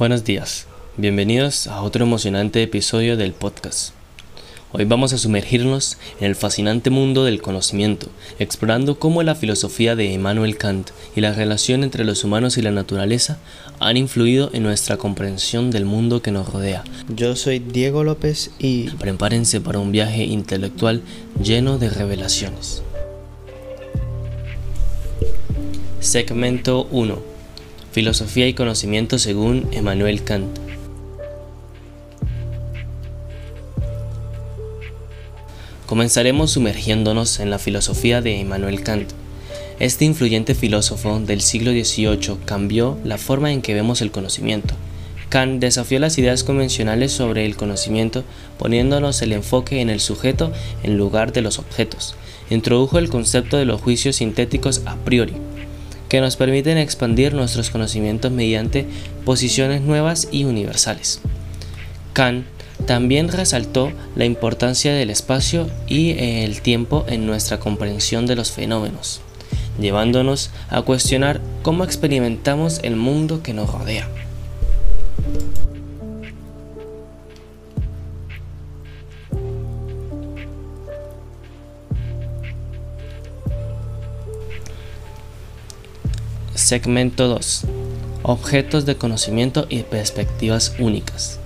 Buenos días, bienvenidos a otro emocionante episodio del podcast. Hoy vamos a sumergirnos en el fascinante mundo del conocimiento, explorando cómo la filosofía de Immanuel Kant y la relación entre los humanos y la naturaleza han influido en nuestra comprensión del mundo que nos rodea. Yo soy Diego López y prepárense para un viaje intelectual lleno de revelaciones. Segmento 1 Filosofía y conocimiento según Emmanuel Kant. Comenzaremos sumergiéndonos en la filosofía de Emmanuel Kant. Este influyente filósofo del siglo XVIII cambió la forma en que vemos el conocimiento. Kant desafió las ideas convencionales sobre el conocimiento poniéndonos el enfoque en el sujeto en lugar de los objetos. Introdujo el concepto de los juicios sintéticos a priori, que nos permiten expandir nuestros conocimientos mediante posiciones nuevas y universales. Kant también resaltó la importancia del espacio y el tiempo en nuestra comprensión de los fenómenos, llevándonos a cuestionar cómo experimentamos el mundo que nos rodea. Segmento 2. Objetos de conocimiento y perspectivas únicas.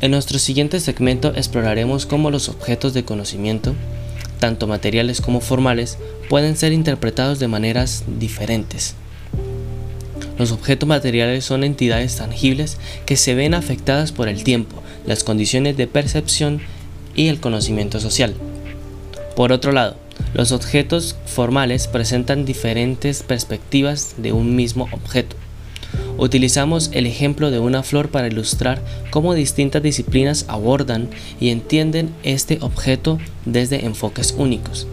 En nuestro siguiente segmento exploraremos cómo los objetos de conocimiento, tanto materiales como formales, pueden ser interpretados de maneras diferentes. Los objetos materiales son entidades tangibles que se ven afectadas por el tiempo, las condiciones de percepción y el conocimiento social. Por otro lado, los objetos formales presentan diferentes perspectivas de un mismo objeto. Utilizamos el ejemplo de una flor para ilustrar cómo distintas disciplinas abordan y entienden este objeto desde enfoques únicos.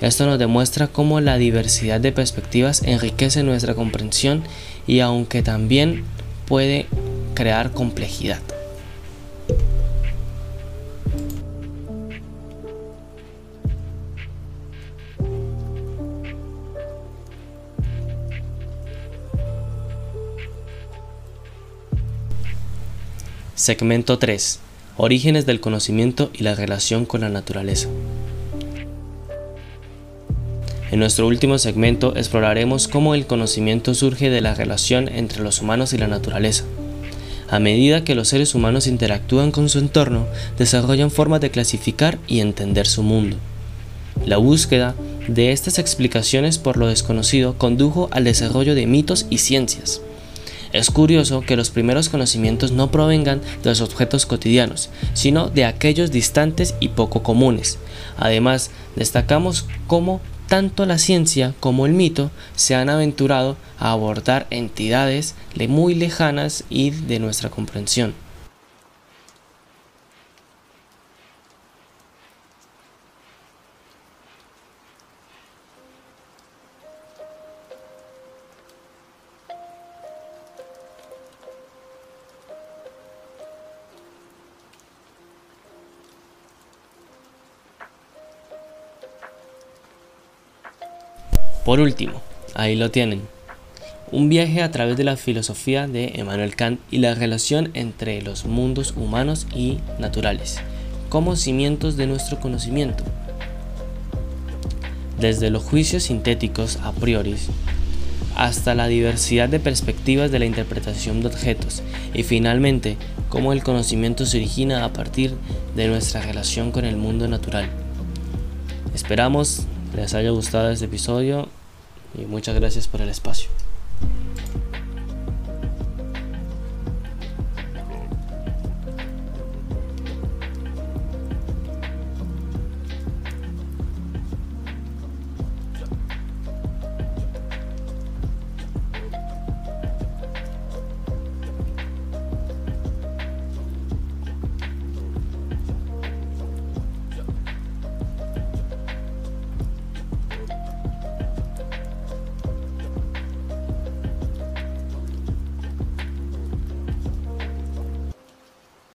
Esto nos demuestra cómo la diversidad de perspectivas enriquece nuestra comprensión y aunque también puede crear complejidad. Segmento 3. Orígenes del conocimiento y la relación con la naturaleza. En nuestro último segmento exploraremos cómo el conocimiento surge de la relación entre los humanos y la naturaleza. A medida que los seres humanos interactúan con su entorno, desarrollan formas de clasificar y entender su mundo. La búsqueda de estas explicaciones por lo desconocido condujo al desarrollo de mitos y ciencias. Es curioso que los primeros conocimientos no provengan de los objetos cotidianos, sino de aquellos distantes y poco comunes. Además, destacamos cómo tanto la ciencia como el mito se han aventurado a abordar entidades muy lejanas y de nuestra comprensión. Por último, ahí lo tienen. Un viaje a través de la filosofía de Emmanuel Kant y la relación entre los mundos humanos y naturales, como cimientos de nuestro conocimiento. Desde los juicios sintéticos a priori hasta la diversidad de perspectivas de la interpretación de objetos y finalmente cómo el conocimiento se origina a partir de nuestra relación con el mundo natural. Esperamos les haya gustado este episodio y muchas gracias por el espacio.